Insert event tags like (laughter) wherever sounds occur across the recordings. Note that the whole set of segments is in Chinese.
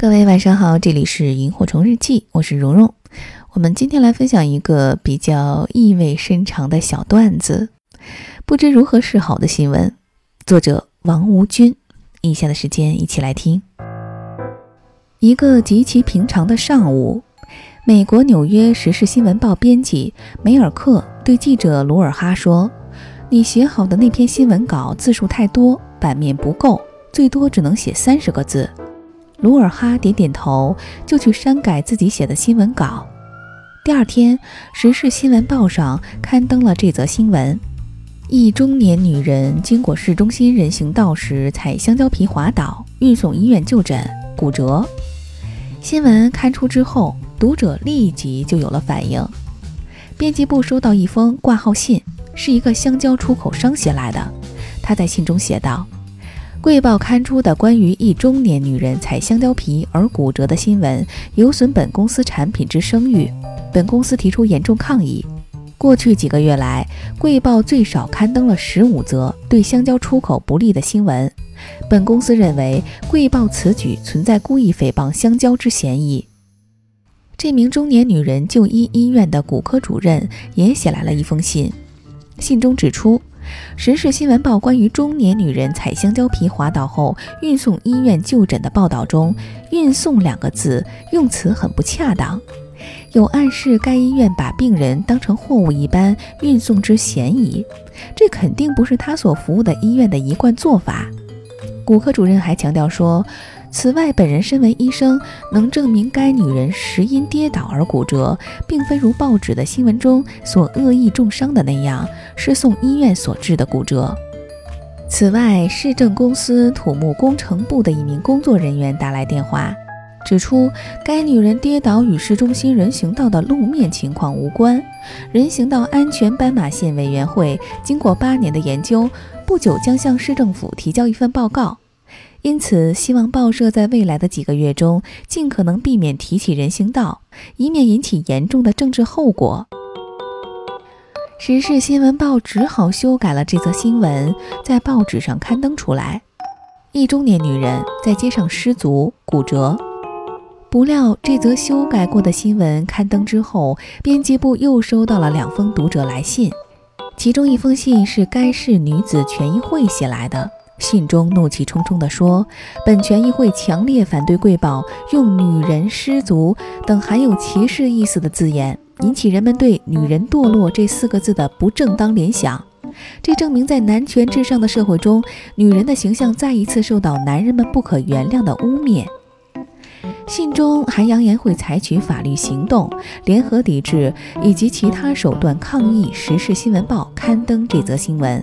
各位晚上好，这里是萤火虫日记，我是蓉蓉。我们今天来分享一个比较意味深长的小段子，不知如何是好的新闻。作者王无君。以下的时间一起来听。一个极其平常的上午，美国纽约时事新闻报编辑梅尔克对记者鲁尔哈说：“你写好的那篇新闻稿字数太多，版面不够，最多只能写三十个字。”鲁尔哈点点头，就去删改自己写的新闻稿。第二天，《时事新闻报》上刊登了这则新闻：一中年女人经过市中心人行道时踩香蕉皮滑倒，运送医院就诊，骨折。新闻刊出之后，读者立即就有了反应。编辑部收到一封挂号信，是一个香蕉出口商写来的。他在信中写道。贵报刊出的关于一中年女人踩香蕉皮而骨折的新闻，有损本公司产品之声誉，本公司提出严重抗议。过去几个月来，贵报最少刊登了十五则对香蕉出口不利的新闻，本公司认为贵报此举存在故意诽谤香蕉之嫌疑。这名中年女人就医医院的骨科主任也写来了一封信，信中指出。时事新闻报关于中年女人踩香蕉皮滑倒后运送医院就诊的报道中，“运送”两个字用词很不恰当，有暗示该医院把病人当成货物一般运送之嫌疑。这肯定不是他所服务的医院的一贯做法。骨科主任还强调说。此外，本人身为医生，能证明该女人实因跌倒而骨折，并非如报纸的新闻中所恶意重伤的那样，是送医院所致的骨折。此外，市政公司土木工程部的一名工作人员打来电话，指出该女人跌倒与市中心人行道的路面情况无关。人行道安全斑马线委员会经过八年的研究，不久将向市政府提交一份报告。因此，希望报社在未来的几个月中尽可能避免提起人行道，以免引起严重的政治后果。时事新闻报只好修改了这则新闻，在报纸上刊登出来。一中年女人在街上失足骨折。不料，这则修改过的新闻刊登之后，编辑部又收到了两封读者来信，其中一封信是该市女子权益会写来的。信中怒气冲冲地说：“本权益会强烈反对贵报用‘女人失足’等含有歧视意思的字眼，引起人们对‘女人堕落’这四个字的不正当联想。这证明，在男权至上的社会中，女人的形象再一次受到男人们不可原谅的污蔑。”信中还扬言会采取法律行动，联合抵制以及其他手段抗议《时事新闻报》刊登这则新闻。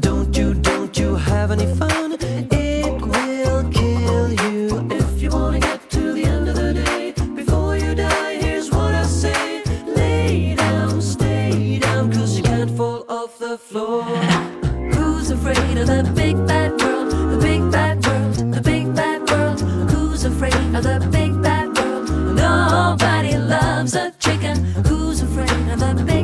Don't you, don't you have any fun? It will kill you if you wanna get to the end of the day. Before you die, here's what I say lay down, stay down, cause you can't fall off the floor. (laughs) Who's afraid of the big bad world? The big bad world, the big bad world. Who's afraid of the big bad world? Nobody loves a chicken. Who's afraid of the big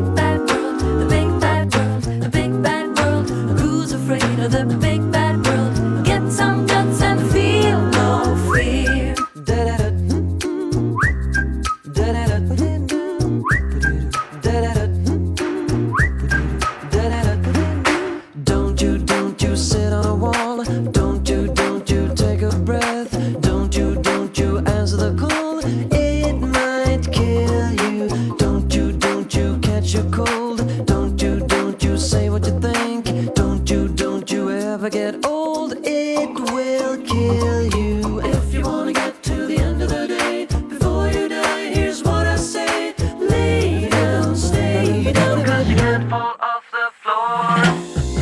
will kill you. If you wanna get to the end of the day, before you die, here's what I say. Lay down, stay down, cause you can't fall off the floor.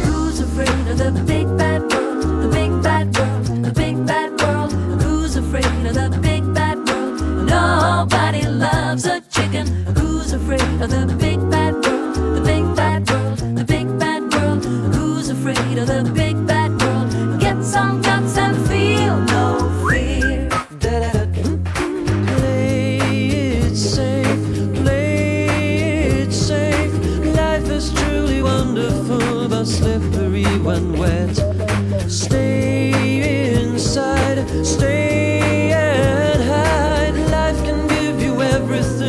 Who's afraid of the big bad world? The big bad world, the big bad world. Who's afraid of the big bad world? Nobody loves a chicken. Who's afraid of the big and wet. Stay inside, stay and hide. Life can give you everything.